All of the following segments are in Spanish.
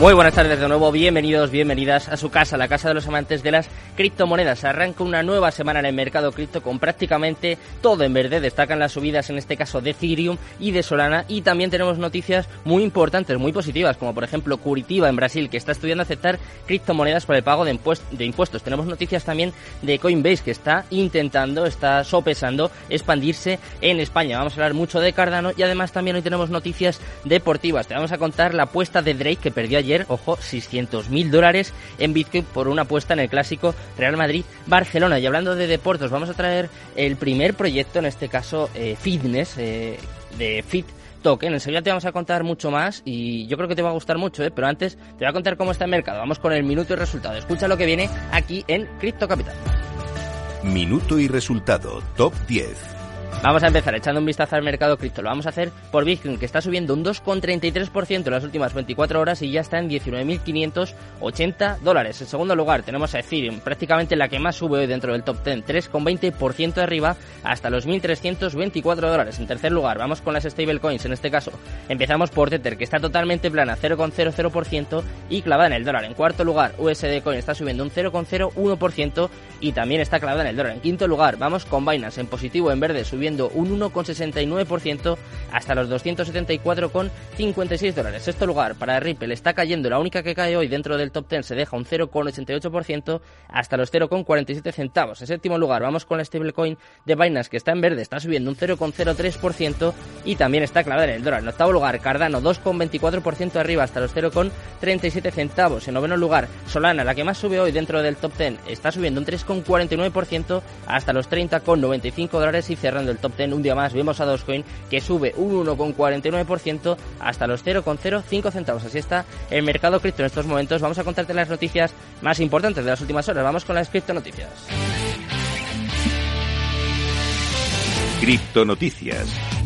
Muy buenas tardes de nuevo, bienvenidos, bienvenidas a su casa, la casa de los amantes de las criptomonedas. Arranca una nueva semana en el mercado cripto con prácticamente todo en verde. Destacan las subidas, en este caso de Ethereum y de Solana. Y también tenemos noticias muy importantes, muy positivas, como por ejemplo Curitiba en Brasil, que está estudiando aceptar criptomonedas para el pago de, impuestos. Tenemos noticias también de Coinbase, que está intentando, está sopesando expandirse en España. Vamos a hablar mucho de Cardano y además también hoy tenemos noticias deportivas. Te vamos a contar la apuesta de Drake que perdió ayer ojo, 600 mil dólares en Bitcoin por una apuesta en el clásico Real Madrid-Barcelona. Y hablando de deportes, vamos a traer el primer proyecto, en este caso eh, fitness, eh, de Fit Token. Enseguida te vamos a contar mucho más y yo creo que te va a gustar mucho, ¿eh? pero antes te voy a contar cómo está el mercado. Vamos con el minuto y resultado. Escucha lo que viene aquí en Crypto Capital. Minuto y resultado, top 10. Vamos a empezar echando un vistazo al mercado cripto. Lo vamos a hacer por Bitcoin, que está subiendo un 2,33% en las últimas 24 horas y ya está en 19.580 dólares. En segundo lugar tenemos a Ethereum, prácticamente la que más sube hoy dentro del top 10, 3,20% de arriba hasta los 1.324 dólares. En tercer lugar vamos con las stablecoins, en este caso empezamos por Tether, que está totalmente plana, 0,00% y clavada en el dólar. En cuarto lugar USD Coin está subiendo un 0,01% y también está clavada en el dólar. En quinto lugar vamos con Binance en positivo en verde, subiendo un 1,69% hasta los 274,56 dólares. Sexto lugar para Ripple está cayendo, la única que cae hoy dentro del top 10 se deja un 0,88% hasta los 0,47 centavos. En séptimo lugar vamos con la stablecoin de Binance que está en verde, está subiendo un 0,03% y también está clavada en el dólar. En octavo lugar Cardano 2,24% arriba hasta los 0,37 centavos. En noveno lugar Solana, la que más sube hoy dentro del top 10, está subiendo un 3,49% hasta los 30,95 dólares y cerrando el top 10 un día más vemos a Dogecoin que sube un 1,49% hasta los 0,05 centavos. Así está el mercado cripto en estos momentos. Vamos a contarte las noticias más importantes de las últimas horas. Vamos con las cripto noticias. Cripto noticias.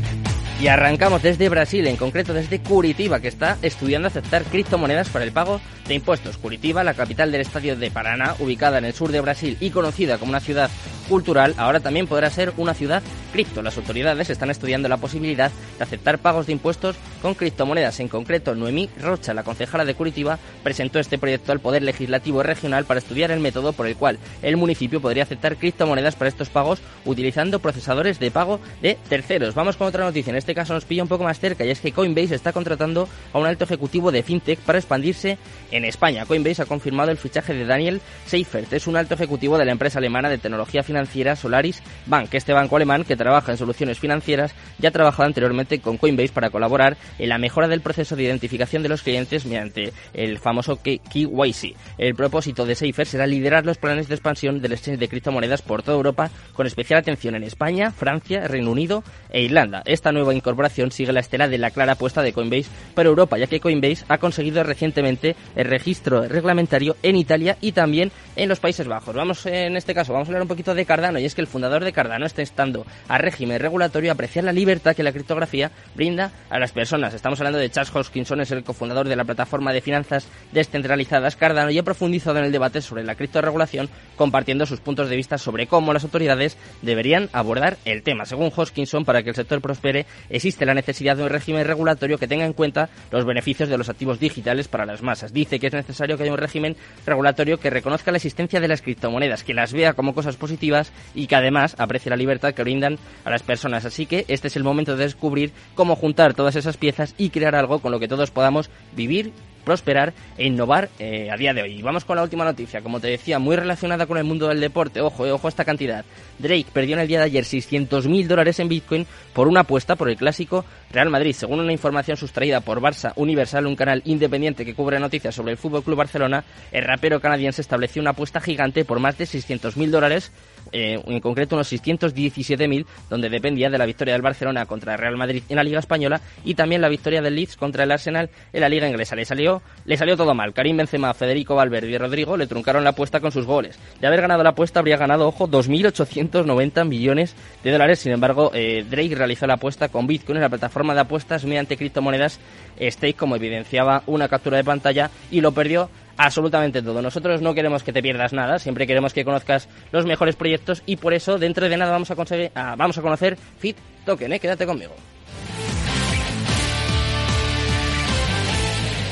Y arrancamos desde Brasil, en concreto desde Curitiba, que está estudiando aceptar criptomonedas para el pago de impuestos. Curitiba, la capital del estadio de Paraná, ubicada en el sur de Brasil y conocida como una ciudad cultural, ahora también podrá ser una ciudad cripto. Las autoridades están estudiando la posibilidad de aceptar pagos de impuestos con criptomonedas. En concreto, Noemí Rocha, la concejala de Curitiba, presentó este proyecto al Poder Legislativo Regional para estudiar el método por el cual el municipio podría aceptar criptomonedas para estos pagos utilizando procesadores de pago de terceros. Vamos con otra noticia. En este caso nos pilla un poco más cerca y es que Coinbase está contratando a un alto ejecutivo de FinTech para expandirse en España. Coinbase ha confirmado el fichaje de Daniel Seifert. Es un alto ejecutivo de la empresa alemana de tecnología financiera Solaris Bank. Este banco alemán que trabaja en soluciones financieras ya ha trabajado anteriormente con Coinbase para colaborar en la mejora del proceso de identificación de los clientes mediante el famoso KYC. El propósito de Safer será liderar los planes de expansión del exchange de criptomonedas por toda Europa con especial atención en España, Francia, Reino Unido e Irlanda. Esta nueva incorporación sigue la estela de la clara apuesta de Coinbase para Europa, ya que Coinbase ha conseguido recientemente el registro reglamentario en Italia y también en los Países Bajos. Vamos en este caso, vamos a hablar un poquito de Cardano y es que el fundador de Cardano está instando a régimen regulatorio a apreciar la libertad que la criptografía brinda a las personas. Estamos hablando de Charles Hoskinson, es el cofundador de la plataforma de finanzas descentralizadas Cardano y ha profundizado en el debate sobre la criptoregulación compartiendo sus puntos de vista sobre cómo las autoridades deberían abordar el tema. Según Hoskinson, para que el sector prospere existe la necesidad de un régimen regulatorio que tenga en cuenta los beneficios de los activos digitales para las masas. Dice que es necesario que haya un régimen regulatorio que reconozca la existencia de las criptomonedas, que las vea como cosas positivas y que además aprecie la libertad que brindan a las personas. Así que este es el momento de descubrir cómo juntar todas esas piezas y crear algo con lo que todos podamos vivir prosperar e innovar eh, a día de hoy. vamos con la última noticia, como te decía, muy relacionada con el mundo del deporte. Ojo, eh, ojo esta cantidad. Drake perdió en el día de ayer 600.000 dólares en Bitcoin por una apuesta por el clásico Real Madrid. Según una información sustraída por Barça Universal, un canal independiente que cubre noticias sobre el Fútbol Club Barcelona, el rapero canadiense estableció una apuesta gigante por más de 600.000 dólares eh, en concreto unos 617.000, donde dependía de la victoria del Barcelona contra el Real Madrid en la Liga Española y también la victoria del Leeds contra el Arsenal en la Liga Inglesa. Le salió, le salió todo mal. Karim Benzema, Federico Valverde y Rodrigo le truncaron la apuesta con sus goles. De haber ganado la apuesta habría ganado, ojo, 2.890 millones de dólares. Sin embargo, eh, Drake realizó la apuesta con Bitcoin en la plataforma de apuestas mediante criptomonedas Stake, como evidenciaba una captura de pantalla, y lo perdió absolutamente todo. Nosotros no queremos que te pierdas nada, siempre queremos que conozcas los mejores proyectos y por eso dentro de nada vamos a, conseguir, ah, vamos a conocer Fit Token, ¿eh? quédate conmigo.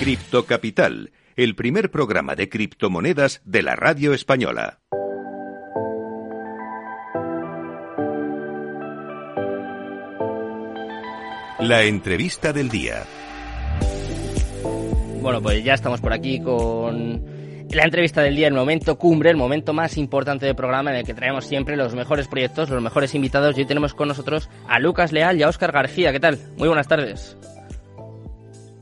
Cripto Capital, el primer programa de criptomonedas de la radio española. La entrevista del día. Bueno, pues ya estamos por aquí con la entrevista del día, el momento cumbre, el momento más importante del programa en el que traemos siempre los mejores proyectos, los mejores invitados. Y hoy tenemos con nosotros a Lucas Leal y a Óscar García. ¿Qué tal? Muy buenas tardes.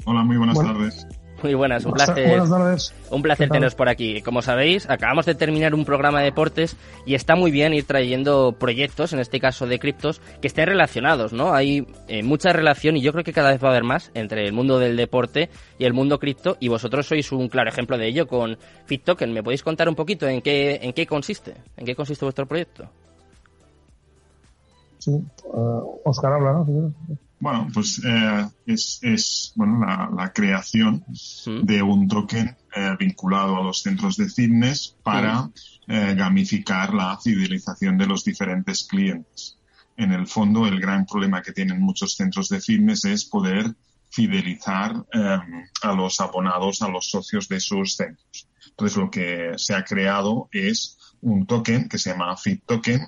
Hola, muy buenas tardes. Muy buenas, un placer. Buenas tardes. Un placer teneros por aquí. Como sabéis, acabamos de terminar un programa de deportes y está muy bien ir trayendo proyectos, en este caso de criptos, que estén relacionados, ¿no? Hay eh, mucha relación y yo creo que cada vez va a haber más entre el mundo del deporte y el mundo cripto y vosotros sois un claro ejemplo de ello con FitToken. ¿Me podéis contar un poquito en qué, en qué consiste? ¿En qué consiste vuestro proyecto? Sí, Oscar eh, habla, ¿no? Bueno, pues eh, es, es, bueno, la, creación de un token eh, vinculado a los centros de fitness para eh, gamificar la fidelización de los diferentes clientes. En el fondo, el gran problema que tienen muchos centros de fitness es poder fidelizar a los abonados, a los socios de sus centros. Entonces, lo que se ha creado es un token que se llama Fit Token,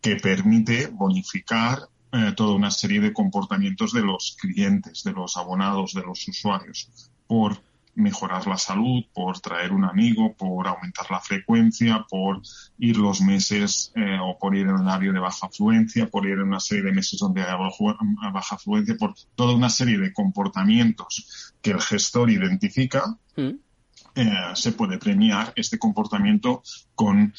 que permite bonificar eh, toda una serie de comportamientos de los clientes, de los abonados, de los usuarios, por mejorar la salud, por traer un amigo, por aumentar la frecuencia, por ir los meses eh, o por ir en un horario de baja afluencia, por ir en una serie de meses donde hay baja afluencia, por toda una serie de comportamientos que el gestor identifica. Mm. Eh, se puede premiar este comportamiento con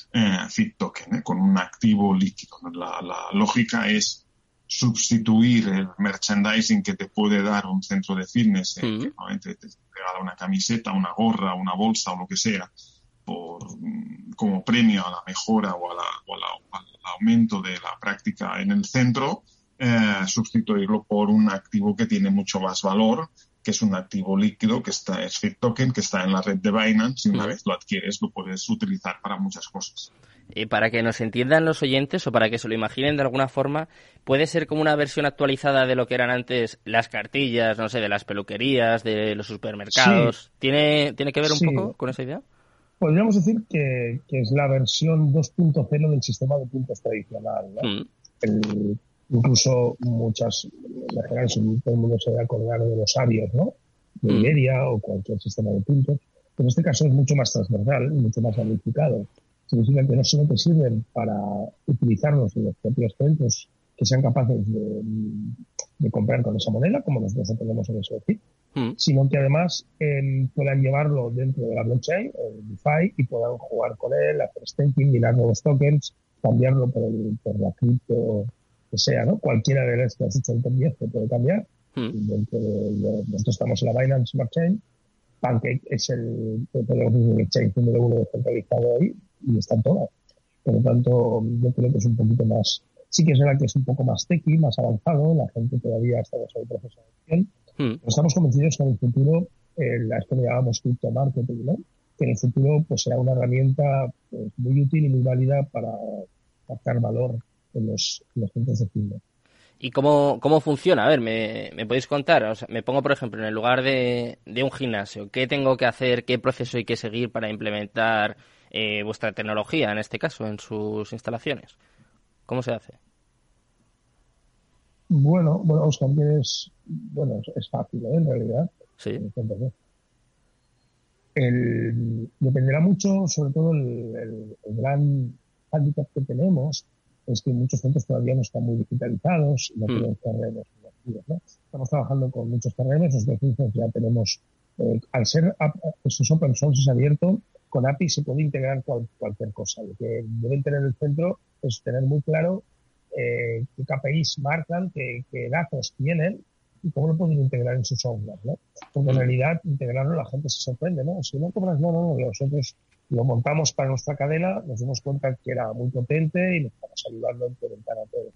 Fit Token, con un activo líquido. La, la lógica es sustituir el merchandising que te puede dar un centro de fitness, eh, que normalmente te regala una camiseta, una gorra, una bolsa o lo que sea, por, como premio a la mejora o, al aumento de la práctica en el centro, eh, sustituirlo por un activo que tiene mucho más valor, que es un activo líquido, que está, es Fit Token, que está en la red de Binance y una vez lo adquieres lo puedes utilizar para muchas cosas. Y para que nos entiendan los oyentes o para que se lo imaginen de alguna forma, puede ser como una versión actualizada de lo que eran antes las cartillas, no sé, de las peluquerías, de los supermercados. ¿Tiene, ¿Tiene que ver un poco con esa idea? Podríamos decir que, es la versión 2.0 del sistema de puntos tradicional. Mm. Incluso muchas, en general, todo el mundo se debe acordar de los avios, ¿no? De mm. Iberia o cualquier sistema de puntos. Pero en este caso es mucho más transversal, mucho más ramificado significa que no solo te sirven para utilizarlos en los propios centros que sean capaces de, comprar con esa moneda, como nosotros tenemos en SOFI, mm. sino que además em, puedan llevarlo dentro de la blockchain, el DeFi, y puedan jugar con él, hacer staking, mirar nuevos tokens, cambiarlo por, por la cripto que sea, ¿no? Cualquiera de las que has hecho 10 te puede cambiar. Mm. Dentro de, nosotros estamos en la Binance Smart Chain. Pancake es el, el exchange número uno descentralizado ahí, y están todas. Por lo tanto, yo creo que es un poquito más, sí que es verdad que es un poco más tequi, más avanzado, la gente todavía está en ese proceso de adopción, hmm. estamos convencidos que en el futuro, eh, la que llamamos cripto marketing, ¿no? que en el futuro pues será una herramienta pues, muy útil y muy válida para captar valor en los, centros de fitness. ¿Y cómo, cómo funciona? A ver, ¿me, me podéis contar? O sea, me pongo, por ejemplo, en el lugar de, de un gimnasio. ¿Qué tengo que hacer? ¿Qué proceso hay que seguir para implementar eh, vuestra tecnología, en este caso, en sus instalaciones? ¿Cómo se hace? Bueno, bueno, Oscar, es, bueno, es fácil, ¿eh? en realidad. Sí. El, dependerá mucho, sobre todo, el, gran hándicap que tenemos es que muchos centros todavía no están muy digitalizados, no mm. tenemos ¿no? Estamos trabajando con muchos terrenos, nosotros ya tenemos, eh, al ser eso open source es abierto, con API se puede integrar cualquier cosa. Lo que deben tener el centro es tener muy claro eh, qué KPIs marcan, qué, datos tienen y cómo lo pueden integrar en su software, ¿no? Porque en mm. realidad integrarlo la gente se sorprende, ¿no? Si no cobras, no, no, nosotros lo montamos para nuestra cadena, nos dimos cuenta que era muy potente y nos estamos ayudando a implementar a todos.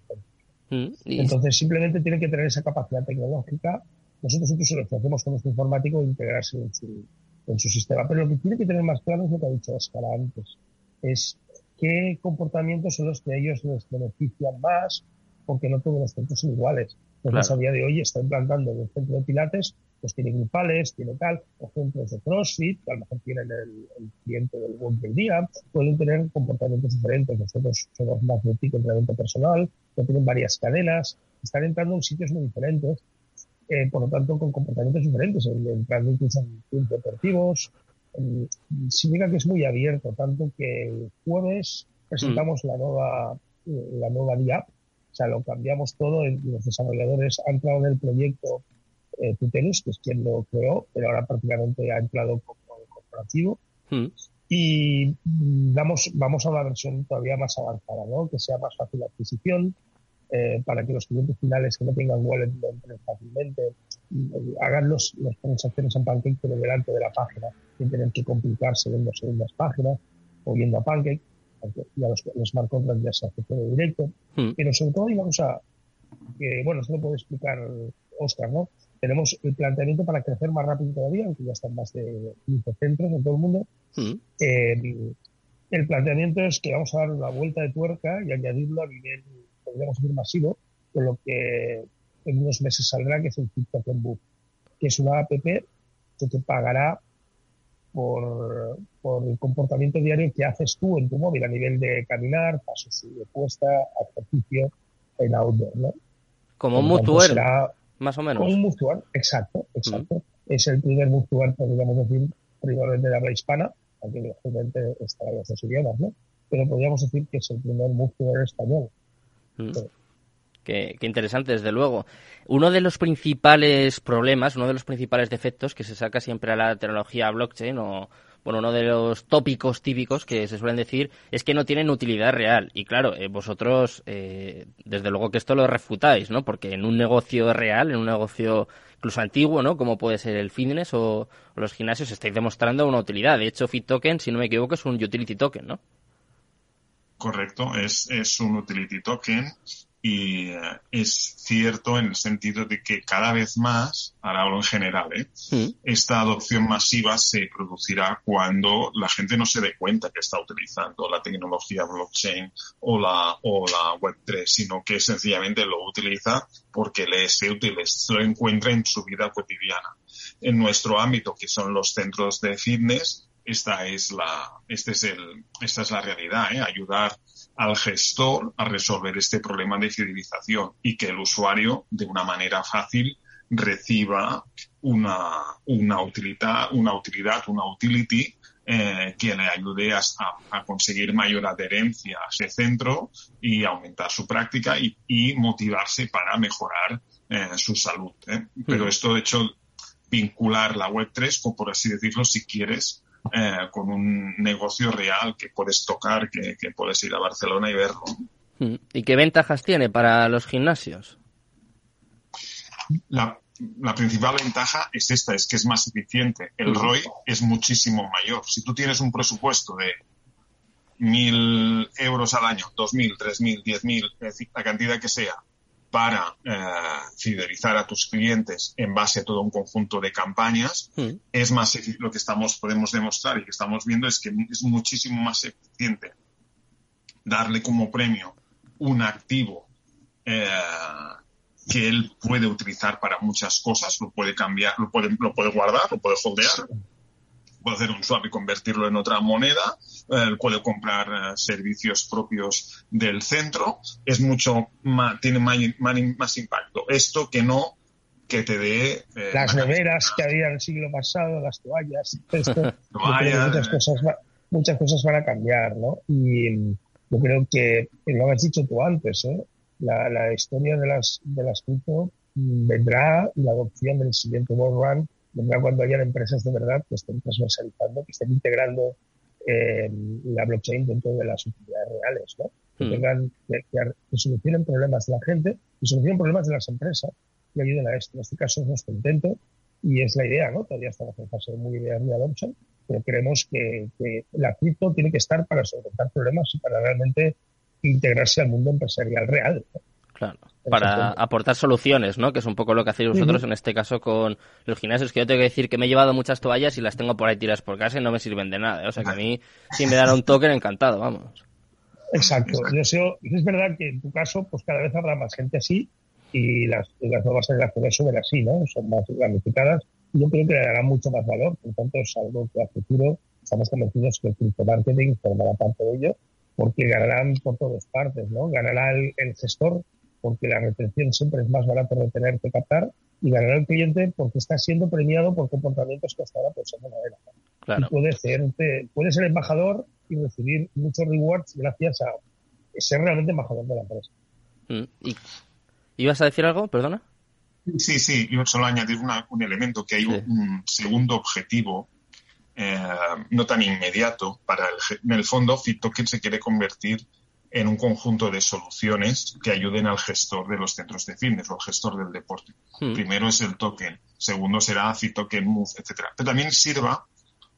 Mm, Entonces simplemente tiene que tener esa capacidad tecnológica. Nosotros incluso lo hacemos con nuestro informático e integrarse en su, en su sistema. Pero lo que tiene que tener más claro es lo que ha dicho Oscar antes. Es qué comportamientos son los que a ellos les benefician más, porque no todos los centros son iguales. Entonces, a día de hoy está implantando en el centro de Pilates, pues tiene grupales, tiene tal, o centros de CrossFit, que a lo mejor tienen el, cliente del buen del día, pueden tener comportamientos diferentes. Nosotros somos más de entrenamiento personal, que tienen varias cadenas, están entrando en sitios muy diferentes, eh, por lo tanto, con comportamientos diferentes, entrando incluso en clubes deportivos, significa que es muy abierto, tanto que el jueves presentamos mm. la nueva la nueva DIAP, o sea, lo cambiamos todo los desarrolladores han entrado en el proyecto eh, Tutelus, que es quien lo creó, pero ahora prácticamente ha entrado como corporativo. Mm. Y damos, vamos a una versión todavía más avanzada, ¿no? Que sea más fácil la adquisición, eh, para que los clientes finales que no tengan wallet lo entren fácilmente, hagan los, las transacciones en Pancake pero delante de la página, sin tener que complicarse viendo segundas páginas o viendo a Pancake, aunque ya los, los smart contracts ya se hace todo directo. Hmm. Pero sobre todo digamos a que, bueno, esto lo puede explicar Oscar, ¿no? Tenemos el planteamiento para crecer más rápido todavía, aunque ya están más de 15 centros en todo el mundo. Eh, el planteamiento es que vamos a dar una vuelta de tuerca y añadirlo a nivel, podríamos decir, masivo, con lo que en unos meses saldrá, que es el TikTok en Book, que es una app que te pagará por, por, el comportamiento diario que haces tú en tu móvil a nivel de caminar, pasos de puesta, ejercicio en outdoor, ¿no? Como un Mutual, más o menos. Un Mutual, exacto, exacto. Es el primer Mutual, podríamos decir, primordialmente de habla hispana, aunque obviamente estará en otros idiomas, ¿no? Pero podríamos decir que es el primer Mutual español. Qué, interesante, desde luego. Uno de los principales problemas, uno de los principales defectos que se saca siempre a la tecnología blockchain o, bueno, uno de los tópicos típicos que se suelen decir es que no tienen utilidad real. Y claro, eh, vosotros, eh, desde luego que esto lo refutáis, ¿no? Porque en un negocio real, en un negocio incluso antiguo, ¿no? Como puede ser el fitness o, los gimnasios, estáis demostrando una utilidad. De hecho, Fit Token, si no me equivoco, es un utility token, ¿no? Correcto, es, es un utility token y eh, es cierto en el sentido de que cada vez más, ahora hablo en general, ¿eh? esta adopción masiva se producirá cuando la gente no se dé cuenta que está utilizando la tecnología blockchain o la, o la Web3, sino que sencillamente lo utiliza porque le es útil, lo encuentra en su vida cotidiana. En nuestro ámbito, que son los centros de fitness, esta es la, este es el, esta es la realidad, ¿eh? ayudar al gestor a resolver este problema de fidelización y que el usuario de una manera fácil reciba una, una utilidad, una utilidad, una utility eh, que le ayude a, a, conseguir mayor adherencia a ese centro y aumentar su práctica y, motivarse para mejorar eh, su salud. ¿eh? Pero esto, de hecho, vincular la Web3, o por así decirlo, si quieres, eh, con un negocio real que puedes tocar, que, puedes ir a Barcelona y verlo. Mm. ¿Y qué ventajas tiene para los gimnasios? La, principal ventaja es esta, es que es más eficiente. El ROI es muchísimo mayor. Si tú tienes un presupuesto de mil euros al año, dos mil, tres mil, diez mil, la cantidad que sea, para eh, fidelizar a tus clientes en base a todo un conjunto de campañas, hmm. es más lo que estamos podemos demostrar y que estamos viendo es que es muchísimo más eficiente darle como premio un activo eh, que él puede utilizar para muchas cosas, lo puede cambiar, lo puede, lo puede guardar, lo puede holdear, puede hacer un swap y convertirlo en otra moneda, eh, puede comprar eh, servicios propios del centro, es mucho más, tiene más, impacto. Esto que no que te dé... Eh, las neveras que había en el siglo pasado, las toallas, muchas, cosas, muchas cosas van a cambiar, ¿no? Y yo creo que, lo has dicho tú antes, ¿eh? la, la historia de las, de las cripto vendrá la adopción del siguiente World Run vendrá cuando hayan empresas de verdad que estén transversalizando, que estén integrando eh, la blockchain dentro de las utilidades reales, ¿no? que tengan, que, solucionen problemas de la gente y solucionen problemas de las empresas y ayuden a esto. En este caso es nuestro intento y es la idea, ¿no? Todavía estamos en fase muy de adoption, pero creemos que, que la cripto tiene que estar para solventar problemas y para realmente integrarse al mundo empresarial real. Claro, para aportar soluciones, ¿no? Que es un poco lo que hacéis vosotros en este caso con los gimnasios, que yo tengo que decir que me he llevado muchas toallas y las tengo por ahí tiras por casa y no me sirven de nada. ¿eh? O sea que a mí, si me dan un token, encantado, vamos. Exacto. Yo es verdad que en tu caso, pues cada vez habrá más gente así y las, las nuevas generaciones son así, ¿no? Son más ramificadas yo creo que le darán mucho más valor. Por tanto, es algo que a futuro estamos convencidos que el criptomarketing formará parte de ello porque ganarán por todas partes, ¿no? Ganará el, gestor porque la retención siempre es más barato retener que captar y ganará el cliente porque está siendo premiado por comportamientos que hasta ahora pues de manera. Claro. Y puede ser, puede ser embajador y recibir muchos rewards gracias a ser realmente embajador de la empresa. Mm, ¿Y ibas a decir algo? Perdona. Sí, sí, yo solo añadir un elemento, que hay un segundo objetivo eh, no tan inmediato para el, en el fondo FitToken se quiere convertir en un conjunto de soluciones que ayuden al gestor de los centros de fitness o al gestor del deporte. Hmm. Primero es el token, segundo será FitToken Move, etcétera. Pero también sirva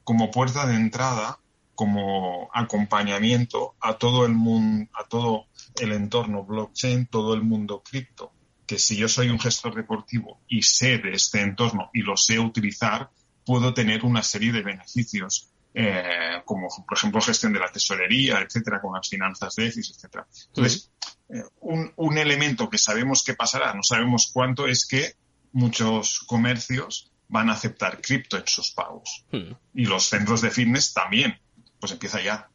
como puerta de entrada, como acompañamiento a todo el mundo, a todo el entorno blockchain, todo el mundo cripto. Que si yo soy un gestor deportivo y sé de este entorno y lo sé utilizar, puedo tener una serie de beneficios, eh, como por ejemplo gestión de la tesorería, etcétera, con las finanzas de EFIS, etcétera. Entonces, eh, un, un, elemento que sabemos que pasará, no sabemos cuánto, es que muchos comercios van a aceptar cripto en sus pagos. Hmm. Y los centros de fitness también. Pues empieza ya.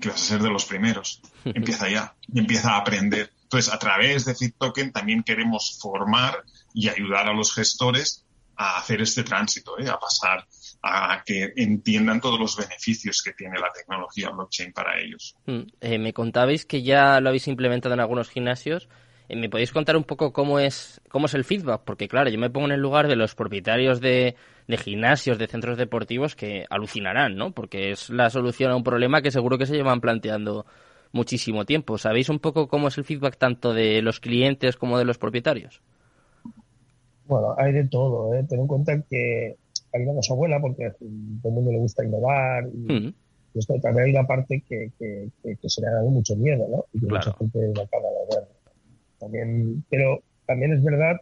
Que vas a ser de los primeros. Empieza ya. Y empieza a aprender. Entonces, a través de FitToken también queremos formar y ayudar a los gestores a hacer este tránsito, ¿eh? a pasar a que entiendan todos los beneficios que tiene la tecnología blockchain para ellos. Mm, eh, me contabais que ya lo habéis implementado en algunos gimnasios. Eh, ¿Me podéis contar un poco cómo es, cómo es el feedback? Porque claro, yo me pongo en el lugar de los propietarios de, de gimnasios, de centros deportivos que alucinarán, ¿no? Porque es la solución a un problema que seguro que se llevan planteando muchísimo tiempo. ¿Sabéis un poco cómo es el feedback tanto de los clientes como de los propietarios? Bueno, hay de todo, ¿eh? Ten en cuenta que ayudamos a abuela porque a todo el mundo le gusta innovar y, esto también hay una parte que, que, que, se le ha dado mucho miedo, ¿no? Y que mucha gente lo acaba de ver. También, pero también es verdad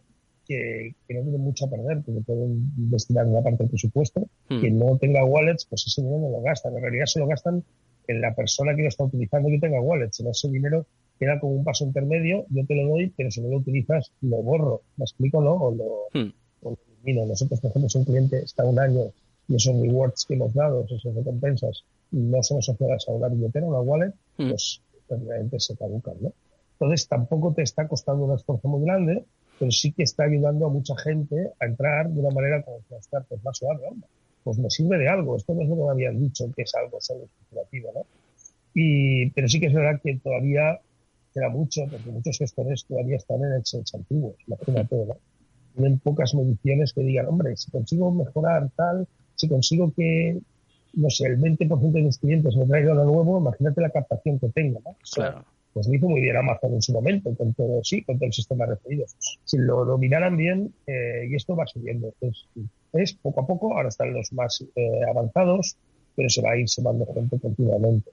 que, no tienen mucho a perder, porque pueden destinar una parte del presupuesto. Mm. Quien no tenga wallets, pues ese dinero no lo gastan. En realidad se lo gastan en la persona que lo está utilizando que tenga wallets. En ese dinero queda como un paso intermedio, yo te lo doy, pero si no lo utilizas, lo borro. ¿Me explico, no? O lo, hmm. elimino. Nosotros, por ejemplo, si un cliente está un año y esos rewards que hemos dado, esas recompensas, no son asociadas a una billetera, a una wallet, hmm. pues obviamente se caducan, ¿no? Entonces tampoco te está costando un esfuerzo muy grande, pero sí que está ayudando a mucha gente a entrar de una manera como estar pues más suave, Pues me sirve de algo. Esto no es lo que me habían dicho, que es algo solo especulativo, ¿no? Y, pero sí que es verdad que todavía queda mucho, porque muchos gestores todavía están en Excel antiguos, imagínate, ¿no? Tienen pocas mediciones que digan, hombre, si consigo mejorar tal, si consigo que, no sé, el 20% de mis clientes me traigan lo nuevo, imagínate la captación que tengo, ¿no? claro. Pues lo hizo muy bien Amazon en su momento, con todo, sí, con todo el sistema referido. Si lo dominaran bien, eh, y esto va subiendo, pues es poco a poco, ahora están los más eh, avanzados, pero se va a ir sumando gente continuamente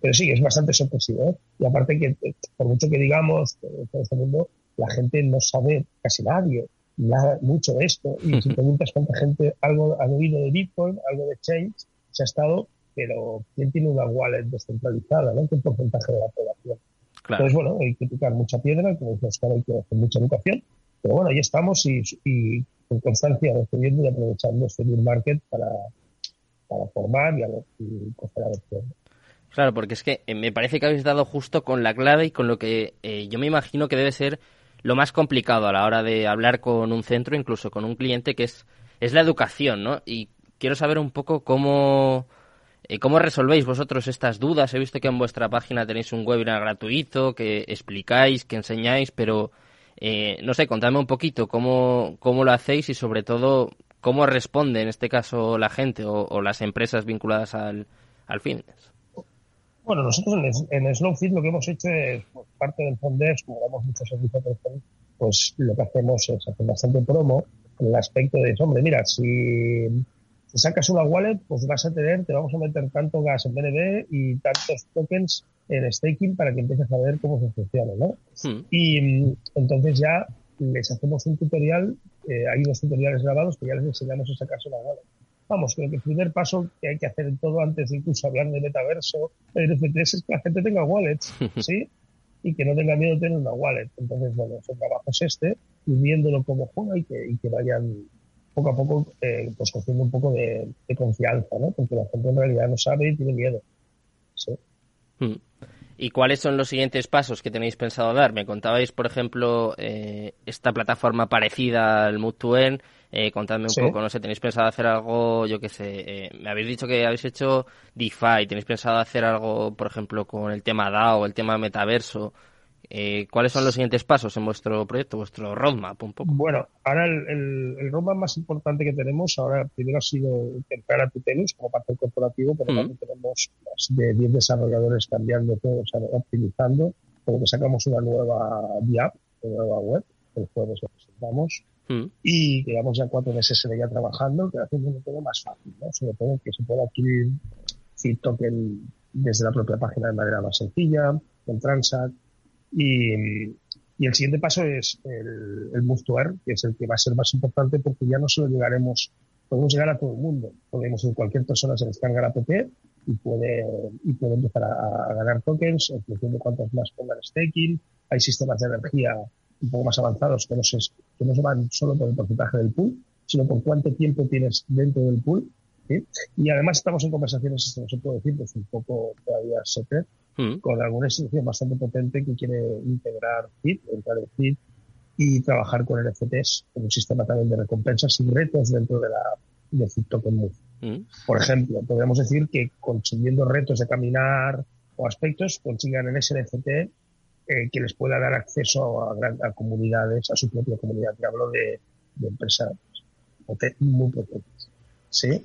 pero sí, es bastante sorpresivo. ¿eh? Y aparte que, por mucho que digamos, todo este mundo, la gente no sabe casi nadie nada, mucho de esto. Y si preguntas cuánta gente algo ha oído de Bitcoin, algo de Change, se ha estado, pero ¿quién tiene una wallet descentralizada? ¿no? ¿Qué porcentaje de la población? Entonces, bueno, hay que picar mucha piedra, como decía Oscar, hay que hacer mucha educación. Pero bueno, ahí estamos y, y con constancia recibiendo y aprovechando este bull market para, para formar y, a, y coger adopción. Claro, porque es que eh, me parece que habéis dado justo con la clave y con lo que eh, yo me imagino que debe ser lo más complicado a la hora de hablar con un centro, incluso con un cliente, que es, es la educación, ¿no? Y quiero saber un poco cómo, eh, cómo resolvéis vosotros estas dudas. He visto que en vuestra página tenéis un webinar gratuito, que explicáis, que enseñáis, pero no sé, contadme un poquito cómo, cómo lo hacéis y sobre todo cómo responde en este caso la gente o, las empresas vinculadas al, al. Bueno, nosotros en, en Slowfit lo que hemos hecho es, pues, parte del Fondex, como damos muchos servicios pues lo que hacemos es hacer bastante promo en el aspecto de, hombre, mira, si sacas una wallet, pues vas a tener, te vamos a meter tanto gas en BNB y tantos tokens en staking para que empieces a ver cómo se funciona, ¿no? Hmm. Y entonces ya les hacemos un tutorial, eh, hay unos tutoriales grabados que ya les enseñamos a sacarse una wallet. Vamos, creo que el primer paso que hay que hacer en todo antes de incluso hablar de metaverso, de NFTs, es que la gente tenga wallets, ¿sí? y que no tenga miedo de tener una wallet. Entonces, bueno, su trabajo es este, y viéndolo como juega y que, y que vayan poco a poco eh, pues cogiendo un poco de, confianza, ¿no? Porque la gente en realidad no sabe y tiene miedo. Hmm. ¿Y cuáles son los siguientes pasos que tenéis pensado dar? Me contabais, por ejemplo, eh, esta plataforma parecida al Move2N. Eh, contadme un poco, no sé, ¿tenéis pensado hacer algo, yo qué sé, eh, me habéis dicho que habéis hecho DeFi, ¿tenéis pensado hacer algo, por ejemplo, con el tema DAO, el tema metaverso? Eh, ¿Cuáles son los siguientes pasos en vuestro proyecto, vuestro roadmap un poco? Bueno, ahora el, el, roadmap más importante que tenemos, ahora primero ha sido entrar a Tutelus como parte del corporativo, pero también tenemos más de 10 desarrolladores cambiando todo, o sea, optimizando, porque sacamos una nueva app, una nueva web, el jueves lo presentamos, y llevamos ya cuatro meses en ella trabajando, que haciendo todo más fácil, ¿no? sobre todo que se pueda adquirir Fit Token desde la propia página de manera más sencilla, con Transact, y, y el siguiente paso es el, el to que es el que va a ser más importante porque ya no solo llegaremos, podemos llegar a todo el mundo. Podemos, cualquier persona se descarga la app y puede, y puede empezar a, ganar tokens en función de cuántos más pongan staking. Hay sistemas de energía un poco más avanzados que no se, que no se van solo por el porcentaje del pool, sino por cuánto tiempo tienes dentro del pool. Y además estamos en conversaciones, esto no se puede decir, pues un poco todavía secret, Mm. con alguna institución bastante potente que quiere integrar FIT, entrar en FIT y trabajar con NFTs en un sistema también de recompensas y retos dentro de la de FIT Token Move. Mm. Por ejemplo, podríamos decir que consiguiendo retos de caminar o aspectos consigan en ese NFT eh, que les pueda dar acceso a, a, comunidades, a su propia comunidad. Te hablo de, de empresas muy potentes. ¿Sí?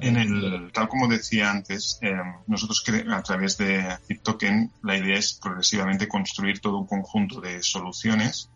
En el, tal como decía antes, eh, nosotros a través de ZipToken la idea es progresivamente construir todo un conjunto de soluciones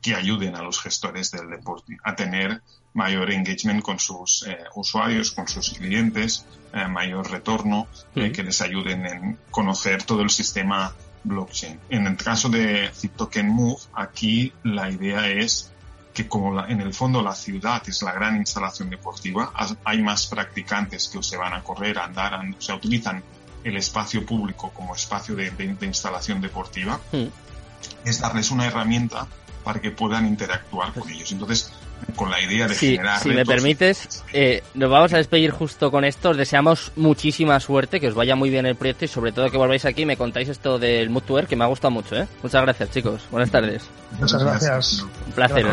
que ayuden a los gestores del deporte a tener mayor engagement con sus eh, usuarios, con sus clientes, eh, mayor retorno, que les ayuden en conocer todo el sistema blockchain. En el caso de ZipToken Move, aquí la idea es que como en el fondo la ciudad es la gran instalación deportiva, hay más practicantes que se van a correr, a andar, o sea, utilizan el espacio público como espacio de, instalación deportiva, mm. es darles una herramienta para que puedan interactuar con ellos. Entonces, con la idea de generar. Si me permites, eh, nos vamos a despedir justo con esto. Os deseamos muchísima suerte, que os vaya muy bien el proyecto y sobre todo que volváis aquí y me contáis esto del Mood que me ha gustado mucho. ¿eh? Muchas gracias, chicos. Buenas tardes. Muchas gracias. Un placer.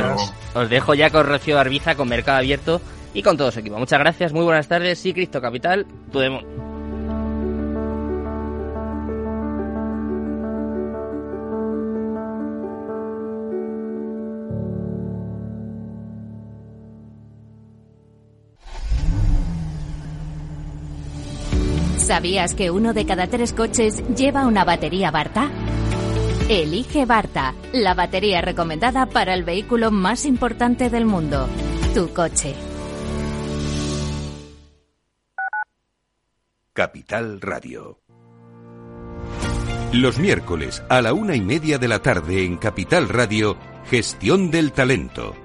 Os dejo ya con Rocío Arbiza, con Mercado Abierto y con todo su equipo. Muchas gracias, muy buenas tardes y Cristo Capital, tu ¿Sabías que uno de cada tres coches lleva una batería Barta? Elige Barta, la batería recomendada para el vehículo más importante del mundo, tu coche. Capital Radio. Los miércoles a la una y media de la tarde en Capital Radio, Gestión del Talento